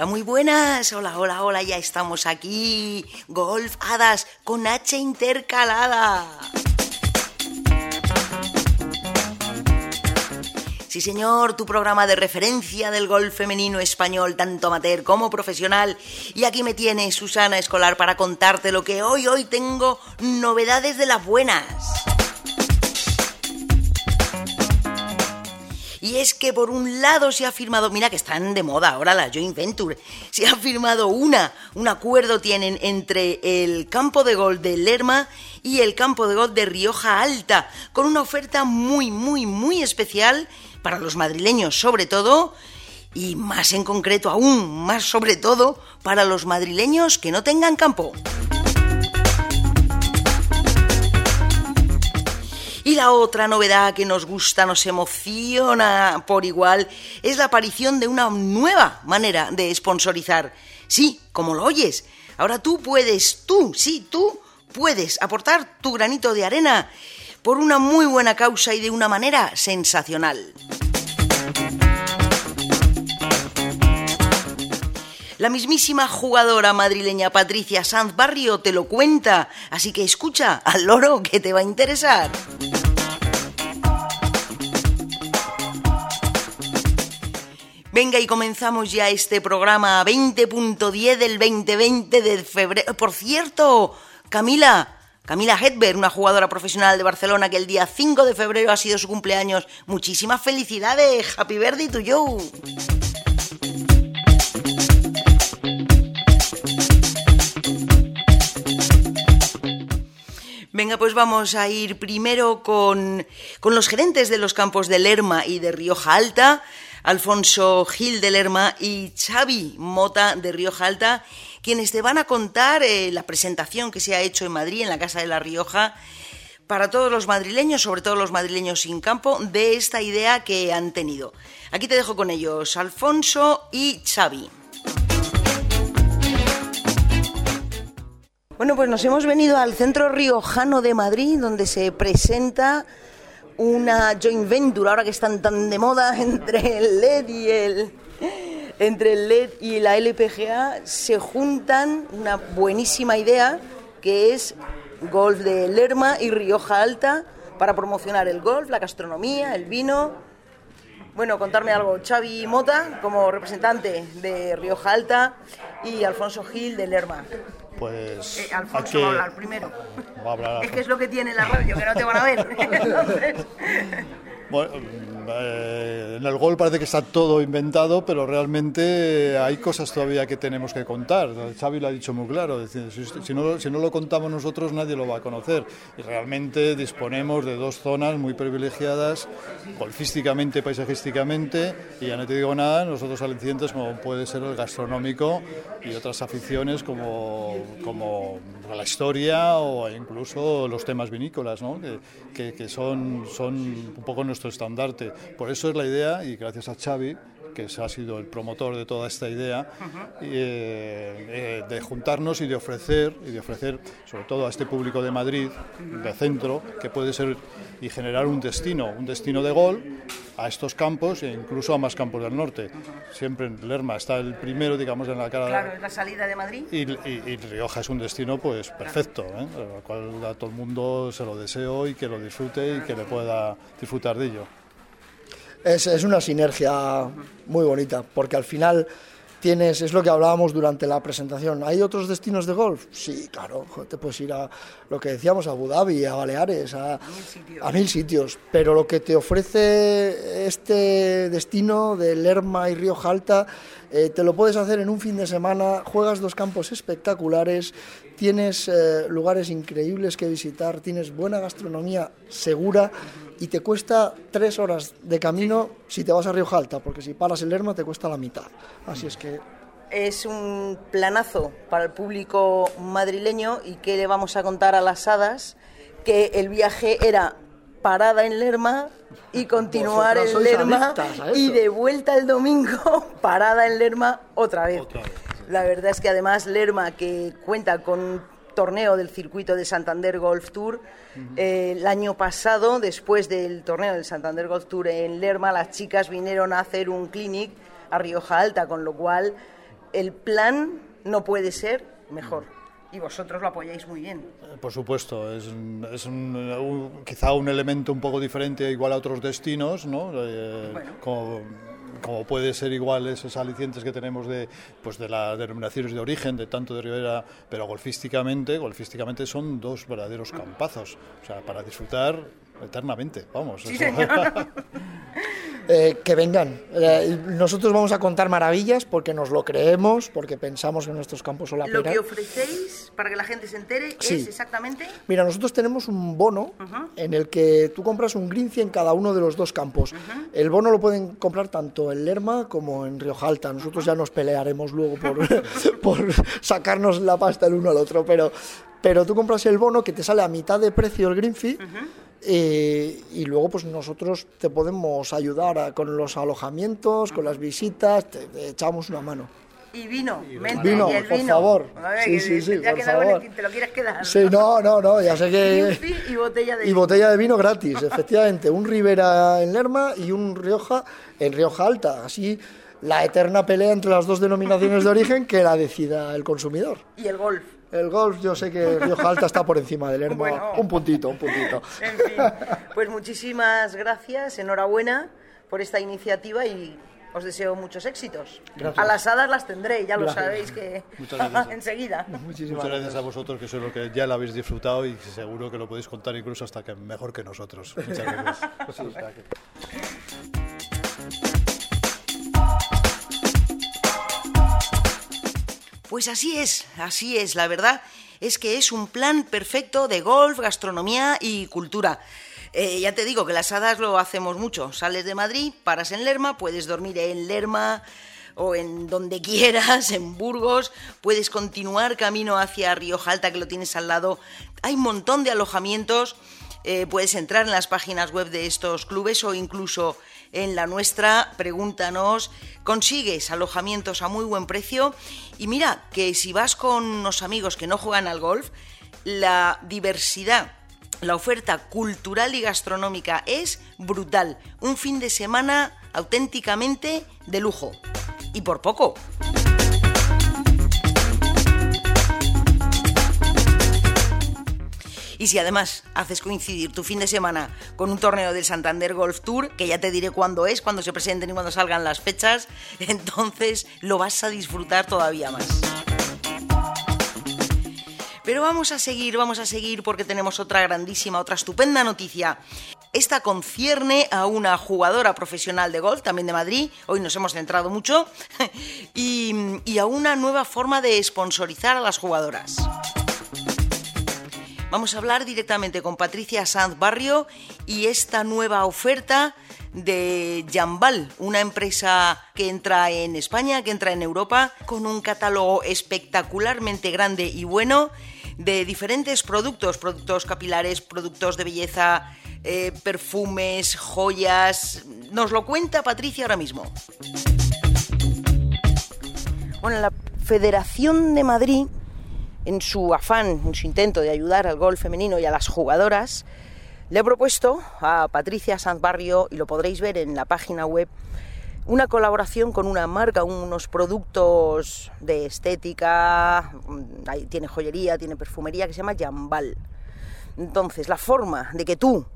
Hola, muy buenas. Hola, hola, hola. Ya estamos aquí. Golf Hadas con H intercalada. Sí, señor, tu programa de referencia del golf femenino español, tanto amateur como profesional. Y aquí me tiene Susana Escolar para contarte lo que hoy, hoy tengo novedades de las buenas. Y es que por un lado se ha firmado, mira que están de moda ahora la joint venture, se ha firmado una, un acuerdo tienen entre el campo de gol de Lerma y el campo de gol de Rioja Alta, con una oferta muy, muy, muy especial para los madrileños sobre todo, y más en concreto aún, más sobre todo, para los madrileños que no tengan campo. Y la otra novedad que nos gusta, nos emociona por igual, es la aparición de una nueva manera de sponsorizar. Sí, como lo oyes. Ahora tú puedes, tú, sí, tú puedes aportar tu granito de arena por una muy buena causa y de una manera sensacional. La mismísima jugadora madrileña Patricia Sanz Barrio te lo cuenta, así que escucha al loro que te va a interesar. Venga, y comenzamos ya este programa 20.10 del 2020 de febrero. Por cierto, Camila, Camila Hedberg, una jugadora profesional de Barcelona que el día 5 de febrero ha sido su cumpleaños. Muchísimas felicidades. Happy birthday to you. Pues vamos a ir primero con, con, los gerentes de los campos de Lerma y de Rioja Alta, Alfonso Gil de Lerma y Xavi Mota de Rioja Alta, quienes te van a contar eh, la presentación que se ha hecho en Madrid, en la Casa de la Rioja, para todos los madrileños, sobre todo los madrileños sin campo, de esta idea que han tenido. Aquí te dejo con ellos, Alfonso y Xavi. Bueno, pues nos hemos venido al Centro Riojano de Madrid, donde se presenta una joint venture, ahora que están tan de moda, entre el LED y el, entre el LED y la LPGA, se juntan una buenísima idea que es golf de Lerma y Rioja Alta para promocionar el golf, la gastronomía, el vino. Bueno, contarme algo. Xavi Mota como representante de Rioja Alta y Alfonso Gil de Lerma. Pues. Eh, Alfonso va a hablar primero. Es que es lo que tiene la radio, que no te van a ver. Entonces... Bueno, eh, en el gol parece que está todo inventado, pero realmente hay cosas todavía que tenemos que contar. Xavi lo ha dicho muy claro, si, si, no, si no lo contamos nosotros nadie lo va a conocer. Y realmente disponemos de dos zonas muy privilegiadas, golfísticamente, paisajísticamente, y ya no te digo nada, nosotros alicientes como puede ser el gastronómico y otras aficiones como, como la historia o incluso los temas vinícolas, ¿no? que, que, que son, son un poco nuestro estandarte. Por eso es la idea, y gracias a Xavi, que ha sido el promotor de toda esta idea, eh, eh, de juntarnos y de ofrecer, y de ofrecer sobre todo a este público de Madrid, de centro, que puede ser y generar un destino, un destino de gol a estos campos e incluso a más campos del norte. Siempre en Lerma está el primero, digamos, en la cara. Claro, es la salida de Madrid. Y, y, y Rioja es un destino, pues, perfecto, ¿eh? al cual a todo el mundo se lo deseo y que lo disfrute y que le pueda disfrutar de ello. Es, es una sinergia muy bonita, porque al final tienes, es lo que hablábamos durante la presentación. ¿Hay otros destinos de golf? Sí, claro, te puedes ir a lo que decíamos, a Abu Dhabi, a Baleares, a, mil sitios. a mil sitios. Pero lo que te ofrece este destino de Lerma y Rioja Alta, eh, te lo puedes hacer en un fin de semana, juegas dos campos espectaculares, tienes eh, lugares increíbles que visitar, tienes buena gastronomía segura y te cuesta tres horas de camino si te vas a Rioja Alta, porque si paras el Lerma te cuesta la mitad. Así es que Es un planazo para el público madrileño y que le vamos a contar a las hadas que el viaje era parada en Lerma y continuar en Lerma y de vuelta el domingo parada en Lerma otra vez. Otra vez, La verdad es que además Lerma, que cuenta con torneo del circuito de Santander Golf Tour, eh, el año pasado, después del torneo del Santander Golf Tour en Lerma, las chicas vinieron a hacer un clinic a Rioja Alta, con lo cual el plan no puede ser mejor. Y vosotros lo apoyáis muy bien. Eh, Por supuesto, es, un- es un- un- quizá un elemento un poco diferente igual a otros destinos, ¿no? Eh, Bueno. como, como puede ser igual esos alicientes que tenemos de, pues de las denominaciones de origen, de tanto de Ribera, pero golfísticamente, golfísticamente son dos verdaderos campazos, o sea, para disfrutar eternamente, vamos. Sí. Eh, que vengan. Eh, nosotros vamos a contar maravillas porque nos lo creemos, porque pensamos que nuestros campos son la Lo que ofrecéis, para que la gente se entere, Sí. es exactamente... Mira, nosotros tenemos un bono en el que tú compras un Grinci en cada uno de los dos campos. El bono lo pueden comprar tanto en Lerma como en Riojalta. Nosotros ya nos pelearemos luego por, por sacarnos la pasta el uno al otro, pero, pero tú compras el bono que te sale a mitad de precio el Greenfee. eh, y luego pues nosotros te podemos ayudar a- con los alojamientos, con las visitas, te, te echamos una mano. Y vino, mente, Vino, y el por vino. favor. Ver, Sí, que sí, sí, ha por favor. te lo quieres quedar. Sí, no, no, no, ya sé que... Greenfee y botella de Y vino. botella de vino gratis, efectivamente. Un Ribera en Lerma y un Rioja en Rioja Alta. Así la eterna pelea entre las dos denominaciones de origen que la decida el consumidor. Y el golf. El golf, yo sé que Rioja Alta está por encima del Lerma. Bueno. Un puntito, un puntito. En fin, pues muchísimas gracias, enhorabuena por esta iniciativa y os deseo muchos éxitos. Gracias. A las hadas las tendré, ya lo Gracias. sabéis que Muchas gracias. enseguida. Muchísimas Muchas gracias a vosotros que sois los que ya lo habéis disfrutado y seguro que lo podéis contar incluso hasta que mejor que nosotros. Muchas gracias. Pues así es, así es, la verdad es que es un plan perfecto de golf, gastronomía y cultura. Eh, ya te digo que las hadas lo hacemos mucho. Sales de Madrid, paras en Lerma, puedes dormir en Lerma o en donde quieras, en Burgos, puedes continuar camino hacia Rioja Alta, que lo tienes al lado. Hay un montón de alojamientos. Eh, puedes entrar en las páginas web de estos clubes o incluso en la nuestra, pregúntanos, consigues alojamientos a muy buen precio y mira que si vas con unos amigos que no juegan al golf, la diversidad, la oferta cultural y gastronómica es brutal. Un fin de semana auténticamente de lujo. Y por poco. Y si además haces coincidir tu fin de semana con un torneo del Santander Golf Tour, que ya te diré cuándo es, cuándo se presenten y cuándo salgan las fechas, entonces lo vas a disfrutar todavía más. Pero vamos a seguir, vamos a seguir porque tenemos otra grandísima, otra estupenda noticia. Esta concierne a una jugadora profesional de golf, también de Madrid, hoy nos hemos centrado mucho, y, a una nueva forma de sponsorizar a las jugadoras. Vamos a hablar directamente con Patricia Sanz Barrio y esta nueva oferta de Jambal, una empresa que entra en España, que entra en Europa, con un catálogo espectacularmente grande y bueno de diferentes productos, productos capilares, productos de belleza, eh, perfumes, joyas. Nos lo cuenta Patricia ahora mismo. Bueno, la Federación de Madrid en su afán, en su intento de ayudar al golf femenino y a las jugadoras, le he propuesto a Patricia Sanz Barrio, y lo podréis ver en la página web, una colaboración con una marca, unos productos de estética, mm, tiene joyería, tiene perfumería, que se llama Jambal. Entonces, la forma de que tú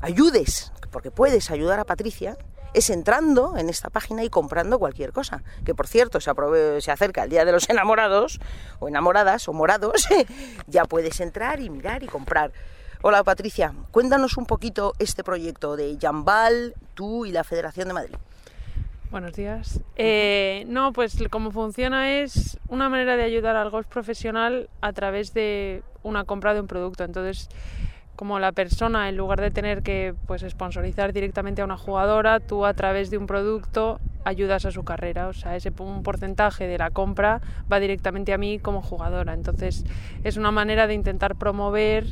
ayudes, porque puedes ayudar a Patricia, es entrando en esta página y comprando cualquier cosa. Que por cierto, se, aprove- se acerca el Día de los Enamorados, o enamoradas, o morados, ya puedes entrar y mirar y comprar. Hola Patricia, cuéntanos un poquito este proyecto de Jambal, tú y la Federación de Madrid. Buenos días. Eh, no, pues cómo funciona es una manera de ayudar al golf profesional a través de una compra de un producto. Entonces, como la persona, en lugar de tener que pues sponsorizar directamente a una jugadora, tú a través de un producto ayudas a su carrera. O sea, ese un porcentaje de la compra va directamente a mí como jugadora. Entonces, es una manera de intentar promover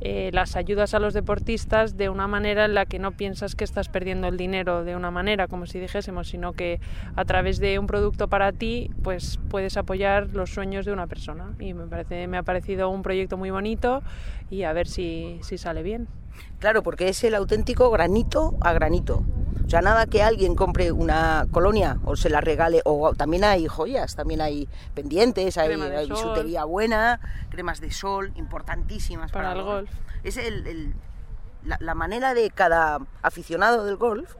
eh, las ayudas a los deportistas de una manera en la que no piensas que estás perdiendo el dinero de una manera, como si dijésemos, sino que a través de un producto para ti, pues puedes apoyar los sueños de una persona. Y me, parece, me ha parecido un proyecto muy bonito y a ver si, si sale bien. Claro, porque es el auténtico granito a granito. O sea, nada que alguien compre una colonia o se la regale, o también hay joyas, también hay pendientes, hay, bisutería buena, cremas de sol importantísimas para, Para el golf. Es el- el- la, la manera de cada aficionado del golf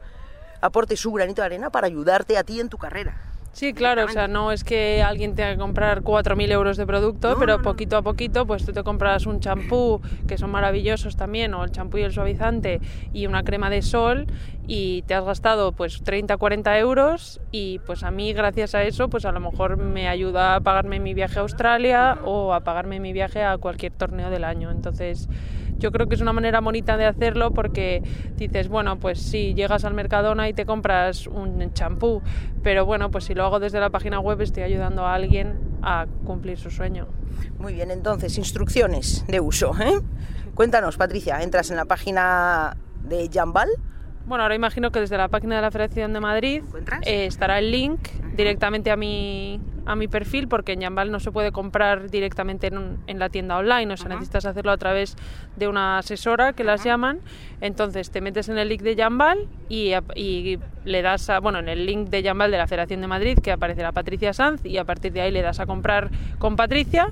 aporte su granito de arena para ayudarte a ti en tu carrera. Sí, claro, o sea, no es que alguien tenga que comprar 4.000 euros de producto, No, pero no, no. poquito a poquito, pues tú te compras un champú, que son maravillosos también, o el champú y el suavizante, y una crema de sol, y te has gastado pues 30, 40 euros, y pues a mí, gracias a eso, pues a lo mejor me ayuda a pagarme mi viaje a Australia o a pagarme mi viaje a cualquier torneo del año. Entonces, yo creo que es una manera bonita de hacerlo porque dices, bueno, pues sí, llegas al Mercadona y te compras un champú, pero bueno, pues si lo hago desde la página web estoy ayudando a alguien a cumplir su sueño. Muy bien, entonces, instrucciones de uso. ¿eh? Cuéntanos, Patricia, entras en la página de Jambal. Bueno, ahora imagino que desde la página de la Federación de Madrid eh, estará el link directamente a mi, a mi perfil, porque en Jambal no se puede comprar directamente en, un- en la tienda online, o sea, necesitas hacerlo a través de una asesora que las llaman. Entonces te metes en el link de Jambal y le das a, bueno, en el link de Jambal de la Federación de Madrid, que aparecerá Patricia Sanz, y a partir de ahí le das a comprar con Patricia.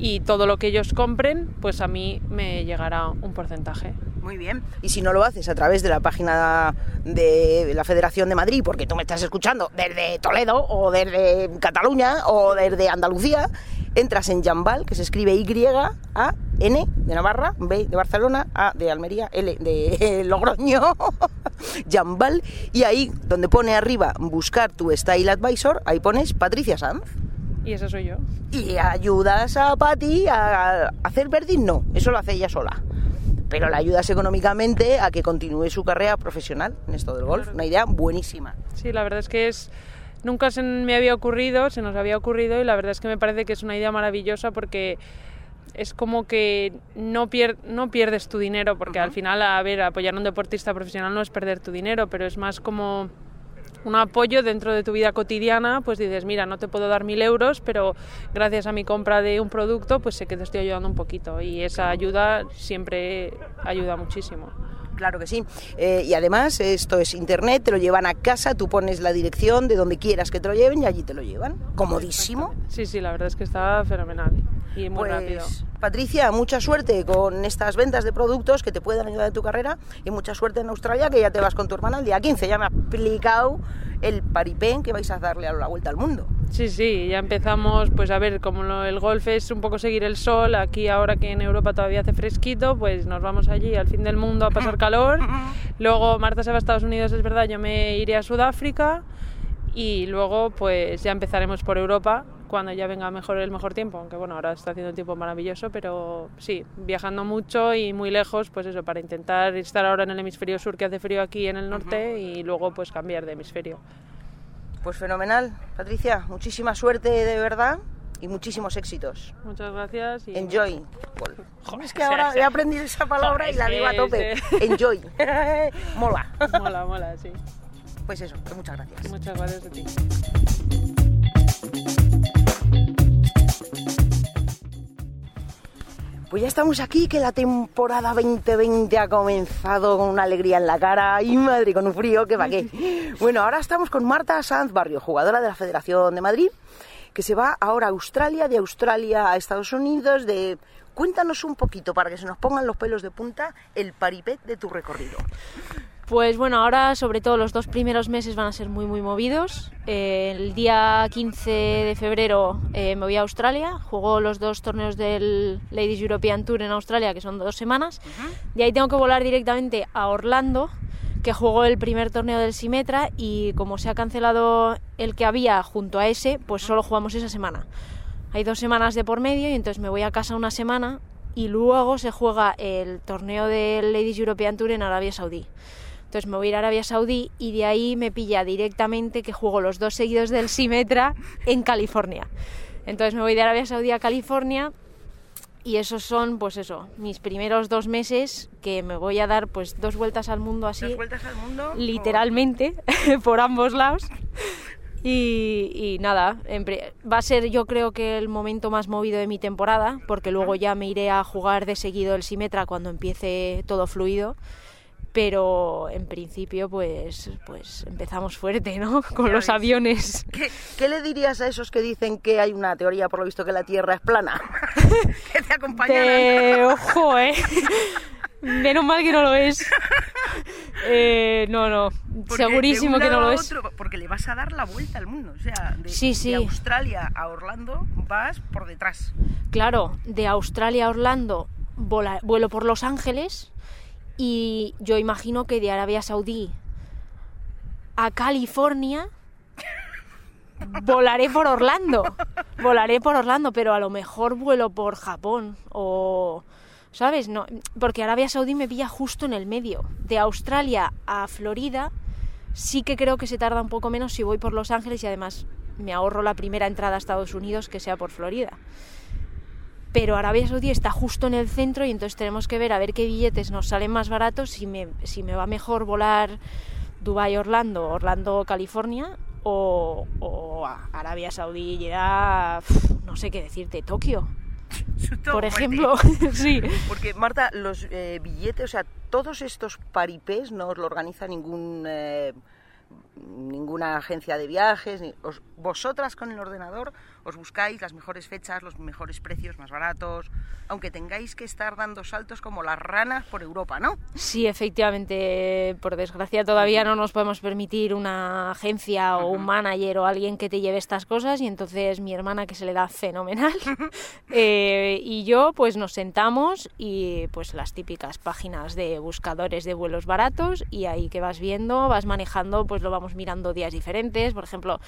Y todo lo que ellos compren, pues a mí me llegará un porcentaje. Muy bien. Y si no lo haces a través de la página de la Federación de Madrid, porque tú me estás escuchando desde Toledo o desde Cataluña o desde Andalucía, entras en Jambal, que se escribe Y-A-N de Navarra, B de Barcelona, A de Almería, L de Logroño, Jambal, y ahí donde pone arriba buscar tu Style Advisor, ahí pones Patricia Sanz. Y esa soy yo. Y ayudas a Patti a hacer verdín, no, eso lo hace ella sola. Pero la ayudas económicamente a que continúe su carrera profesional en esto del golf. Una idea buenísima. Sí, la verdad es que es nunca se me había ocurrido, se nos había ocurrido y la verdad es que me parece que es una idea maravillosa porque es como que no, pier- no pierdes tu dinero, porque al final, a ver, apoyar a un deportista profesional no es perder tu dinero, pero es más como un apoyo dentro de tu vida cotidiana, pues dices, mira, no te puedo dar mil euros, pero gracias a mi compra de un producto, pues sé que te estoy ayudando un poquito y esa ayuda siempre ayuda muchísimo. Claro que sí. Eh, y además, esto es internet, te lo llevan a casa, tú pones la dirección de donde quieras que te lo lleven y allí te lo llevan. Comodísimo. Sí, sí, la verdad es que está fenomenal y muy Pues, rápido. Patricia, mucha suerte con estas ventas de productos que te puedan ayudar en tu carrera y mucha suerte en Australia, que ya te vas con tu hermana el día 15. Ya me ha explicado el paripén que vais a darle a la vuelta al mundo. Sí, sí, ya empezamos, pues a ver, como lo- el golf es un poco seguir el sol, aquí ahora que en Europa todavía hace fresquito, pues nos vamos allí al fin del mundo a pasar calor. Luego Marta se va a Estados Unidos, es verdad, yo me iré a Sudáfrica y luego pues ya empezaremos por Europa cuando ya venga mejor el mejor tiempo, aunque bueno, ahora está haciendo un tiempo maravilloso, pero sí, viajando mucho y muy lejos, pues eso, para intentar estar ahora en el hemisferio sur que hace frío aquí en el norte y luego pues cambiar de hemisferio. Pues fenomenal, Patricia. Muchísima suerte de verdad y muchísimos éxitos. Muchas gracias y Enjoy. Joder, Es que ahora he aprendido esa palabra Joder, y la digo a tope. ese- Enjoy. Mola. Mola, mola, sí. Pues eso, muchas gracias. Muchas gracias a ti. Pues ya estamos aquí, que la temporada 2020 ha comenzado con una alegría en la cara y madre, con un frío que va qué. Bueno, ahora estamos con Marta Sanz Barrio, jugadora de la Federación de Madrid, que se va ahora a Australia, de Australia a Estados Unidos, de... Cuéntanos un poquito, para que se nos pongan los pelos de punta, el paripé de tu recorrido. Pues bueno, ahora sobre todo los dos primeros meses van a ser muy muy movidos. Eh, el día 15 de febrero eh, me voy a Australia, juego los dos torneos del Ladies European Tour en Australia, que son dos semanas. De ahí tengo que volar directamente a Orlando, que juego el primer torneo del Simetra y como se ha cancelado el que había junto a ese, pues solo jugamos esa semana. Hay dos semanas de por medio y entonces me voy a casa una semana y luego se juega el torneo del Ladies European Tour en Arabia Saudí. Entonces me voy a ir a Arabia Saudí y de ahí me pilla directamente que juego los dos seguidos del Simetra en California. Entonces me voy de Arabia Saudí a California y esos son, pues eso, mis primeros dos meses que me voy a dar pues dos vueltas al mundo así, vueltas al mundo? literalmente, por ambos lados. Y, y nada, va a ser yo creo que el momento más movido de mi temporada, porque luego ya me iré a jugar de seguido el Simetra cuando empiece todo fluido. Pero en principio pues pues empezamos fuerte no con los aviones ¿Qué, qué le dirías a esos que dicen que hay una teoría, por lo visto, que la Tierra es plana? que te acompañaran. de ojo eh menos mal que no lo es Eh, no no Porque segurísimo que no lo es porque le vas a dar la vuelta al mundo. O sea, de, Sí, sí. de Australia a Orlando vas por detrás. claro de Australia a Orlando vola- vuelo por Los Ángeles y yo imagino que de Arabia Saudí a California volaré por Orlando. Volaré por Orlando, pero a lo mejor vuelo por Japón o ¿sabes? No, porque Arabia Saudí me pilla justo en el medio. De Australia a Florida sí que creo que se tarda un poco menos si voy por Los Ángeles y además me ahorro la primera entrada a Estados Unidos que sea por Florida. Pero Arabia Saudí está justo en el centro y entonces tenemos que ver a ver qué billetes nos salen más baratos, si me, si me va mejor volar Dubai-Orlando, Orlando-California o, o Arabia Saudí, Jeddah, pf, no sé qué decirte, Tokio, por ejemplo. sí. Porque, Marta, los eh, billetes, o sea, todos estos paripés no os lo organiza ningún, eh, ninguna agencia de viajes. ni- os- vosotras con el ordenador os buscáis las mejores fechas, los mejores precios, más baratos, aunque tengáis que estar dando saltos como las ranas por Europa, ¿no? Sí, efectivamente, por desgracia todavía no nos podemos permitir una agencia o un manager o alguien que te lleve estas cosas y entonces mi hermana que se le da fenomenal eh, y yo pues nos sentamos y pues las típicas páginas de buscadores de vuelos baratos y ahí que vas viendo, vas manejando, pues lo vamos mirando días diferentes, por ejemplo,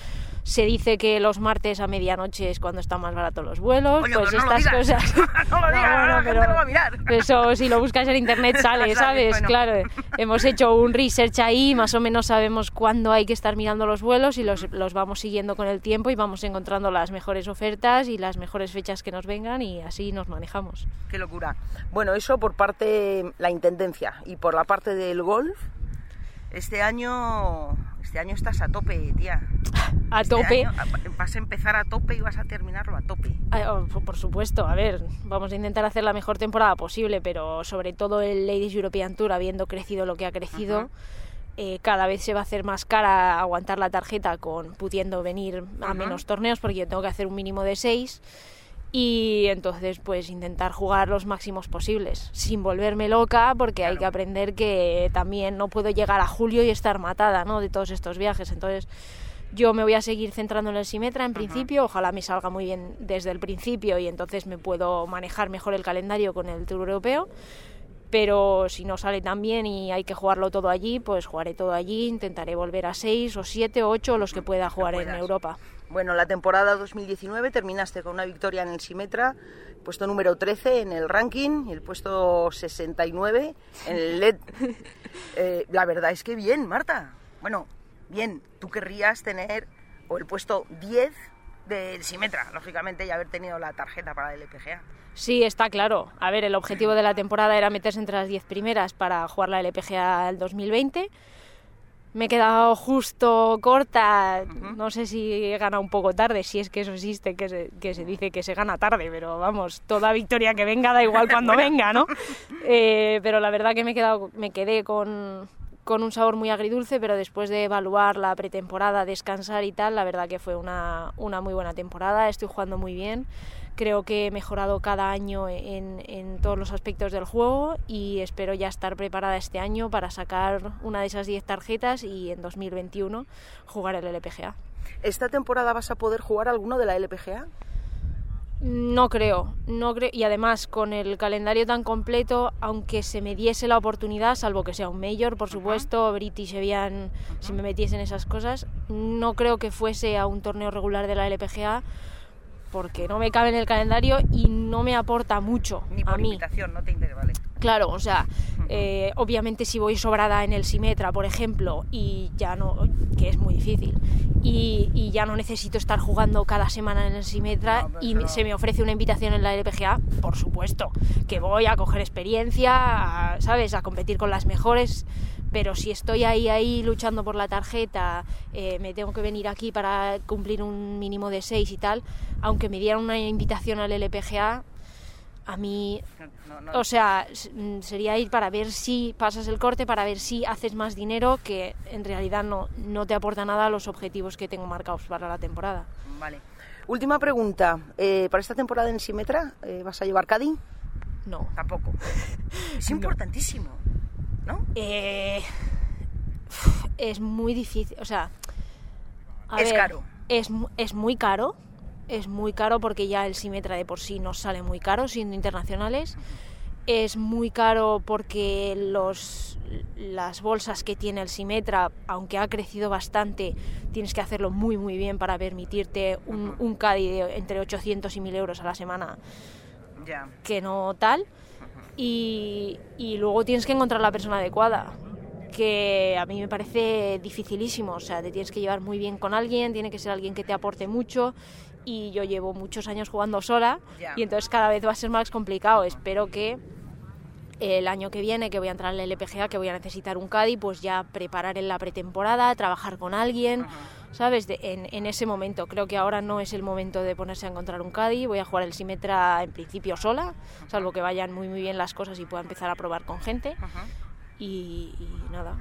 se dice que los martes a medianoche es cuando están más baratos los vuelos, Oye, pues no estas digas. cosas... No lo digas, la gente lo va a mirar. Eso si lo buscas en internet sale, Sale, ¿sabes? bueno. Claro, hemos hecho un research ahí, más o menos sabemos cuándo hay que estar mirando los vuelos y los, los vamos siguiendo con el tiempo y vamos encontrando las mejores ofertas y las mejores fechas que nos vengan y así nos manejamos. Qué locura. Bueno, eso por parte la intendencia y por la parte del golf. Este año, este año estás a tope, tía. A Este tope. año vas a empezar a tope y vas a terminarlo a tope. Oh, por supuesto, a ver, vamos a intentar hacer la mejor temporada posible, pero sobre todo el Ladies European Tour, habiendo crecido lo que ha crecido, eh, cada vez se va a hacer más cara aguantar la tarjeta con pudiendo venir a menos torneos, porque yo tengo que hacer un mínimo de seis. Y entonces, pues intentar jugar los máximos posibles, sin volverme loca, porque hay que aprender que también no puedo llegar a julio y estar matada, ¿no? De todos estos viajes. Entonces, yo me voy a seguir centrando en el Simetra en principio, ojalá me salga muy bien desde el principio y entonces me puedo manejar mejor el calendario con el Tour Europeo. Pero si no sale tan bien y hay que jugarlo todo allí, pues jugaré todo allí, intentaré volver a 6 o 7 o 8 los que pueda jugar en. Europa. Bueno, la temporada 2019 terminaste con una victoria en el Simetra, puesto número 13 en el ranking y el puesto 69 en el LED. Eh, la verdad es que bien, Marta. Bueno, bien, tú querrías tener o el puesto 10 del Simetra, lógicamente, y haber tenido la tarjeta para el LPGA. Sí, está claro. A ver, el objetivo de la temporada era meterse entre las 10 primeras para jugar la LPGA el 2020. Me he quedado justo corta, no sé si he ganado un poco tarde, si es que eso existe, que se, que se dice que se gana tarde, pero vamos, toda victoria que venga da igual cuando venga, ¿no? Eh, pero la verdad que me, he quedado, me quedé con, con un sabor muy agridulce, pero después de evaluar la pretemporada, descansar y tal, la verdad que fue una, una muy buena temporada, estoy jugando muy bien, creo que he mejorado cada año en, en todos los aspectos del juego y espero ya estar preparada este año para sacar una de esas 10 tarjetas y en 2021 jugar el LPGA. ¿Esta temporada vas a poder jugar alguno de la LPGA? No creo, no creo, y además con el calendario tan completo, aunque se me diese la oportunidad, salvo que sea un mayor, por supuesto, British Evian, si me metiesen esas cosas, no creo que fuese a un torneo regular de la LPGA, porque no me cabe en el calendario y no me aporta mucho Ni a por mí. invitación, no te interesa, vale. Claro, o sea, eh, obviamente si voy sobrada en el Simetra, por ejemplo, y ya no, que es muy difícil, y, y ya no necesito estar jugando cada semana en el Simetra No, y no. se me ofrece una invitación en la LPGA, por supuesto, que voy a coger experiencia, a, ¿sabes? A competir con las mejores, pero si estoy ahí, ahí luchando por la tarjeta, eh, me tengo que venir aquí para cumplir un mínimo de seis y tal, aunque me dieran una invitación al LPGA, A mí, No, no. o sea, mm, sería ir para ver si pasas el corte, para ver si haces más dinero, que en realidad no, no te aporta nada a los objetivos que tengo marcados para la temporada. Vale. Última pregunta. eh, ¿Para esta temporada en Simetra eh, vas a llevar Caddy? No. Tampoco. Es importantísimo, ¿no? Eh, es muy difícil, o sea... a Es caro. Es, es muy caro, es muy caro porque ya el Simetra de por sí nos sale muy caro siendo internacionales. Es muy caro porque los, las bolsas que tiene el Simetra, aunque ha crecido bastante, tienes que hacerlo muy muy bien para permitirte un, un Caddy de entre 800 y 1000 euros a la semana Ya. que no tal. Y, y luego tienes que encontrar la persona adecuada, que a mí me parece dificilísimo. O sea, te tienes que llevar muy bien con alguien, tiene que ser alguien que te aporte mucho. Y yo llevo muchos años jugando sola y entonces cada vez va a ser más complicado. Espero que el año que viene, que voy a entrar al LPGA, que voy a necesitar un Caddy, pues ya preparar en la pretemporada, trabajar con alguien, ¿sabes? De- en, en ese momento. Creo que ahora no es el momento de ponerse a encontrar un Caddy. Voy a jugar el Simetra en principio sola, salvo que vayan muy muy bien las cosas y pueda empezar a probar con gente. Y, y nada,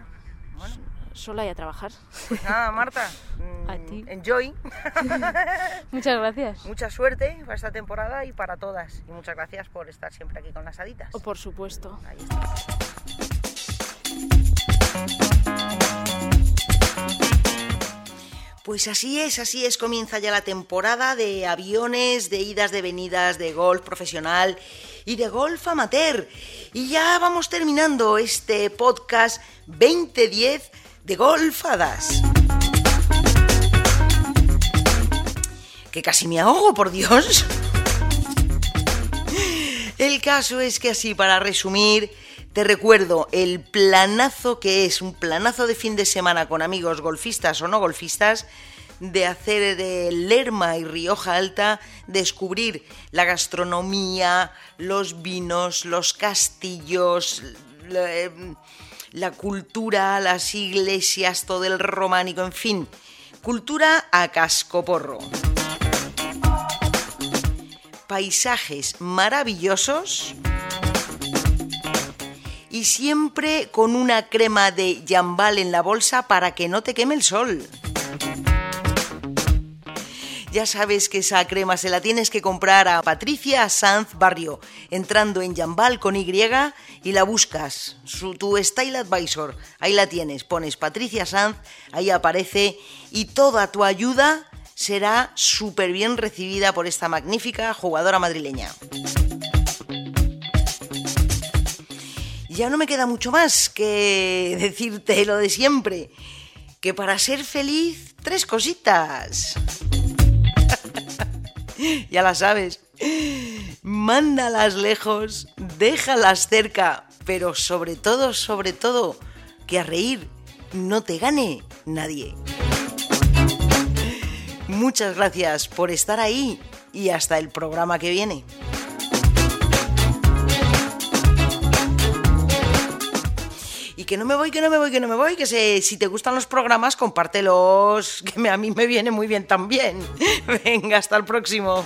sola y a trabajar. Pues nada, Marta. mm, A ti. Enjoy. Muchas gracias. Mucha suerte para esta temporada y para todas. Y muchas gracias por estar siempre aquí con las aditas. Por supuesto. Ahí está. Pues así es, así es, comienza ya la temporada de aviones, de idas, de venidas, de golf profesional y de golf amateur. Y ya vamos terminando este podcast 2010 de golfadas. Que casi me ahogo, por Dios. El caso es que así, para resumir, te recuerdo el planazo que es, un planazo de fin de semana con amigos golfistas o no golfistas, de hacer de Lerma y Rioja Alta, descubrir la gastronomía, los vinos, los castillos, la, eh, la cultura, las iglesias, todo el románico, en fin, cultura a cascoporro. Paisajes maravillosos y siempre con una crema de jambal en la bolsa para que no te queme el sol. Ya sabes que esa crema se la tienes que comprar a Patricia Sanz Barrio, entrando en Jambal con Y y la buscas, tu Style Advisor, ahí la tienes, pones Patricia Sanz, ahí aparece y toda tu ayuda será súper bien recibida por esta magnífica jugadora madrileña. Ya no me queda mucho más que decirte lo de siempre, que para ser feliz, tres cositas. ya las sabes. Mándalas lejos, déjalas cerca, pero sobre todo, sobre todo, que a reír no te gane nadie. Muchas gracias por estar ahí y hasta el programa que viene. Que no me voy, que no me voy, que no me voy, que se- si te gustan los programas, compártelos, que a mí me viene muy bien también. Venga, hasta el próximo.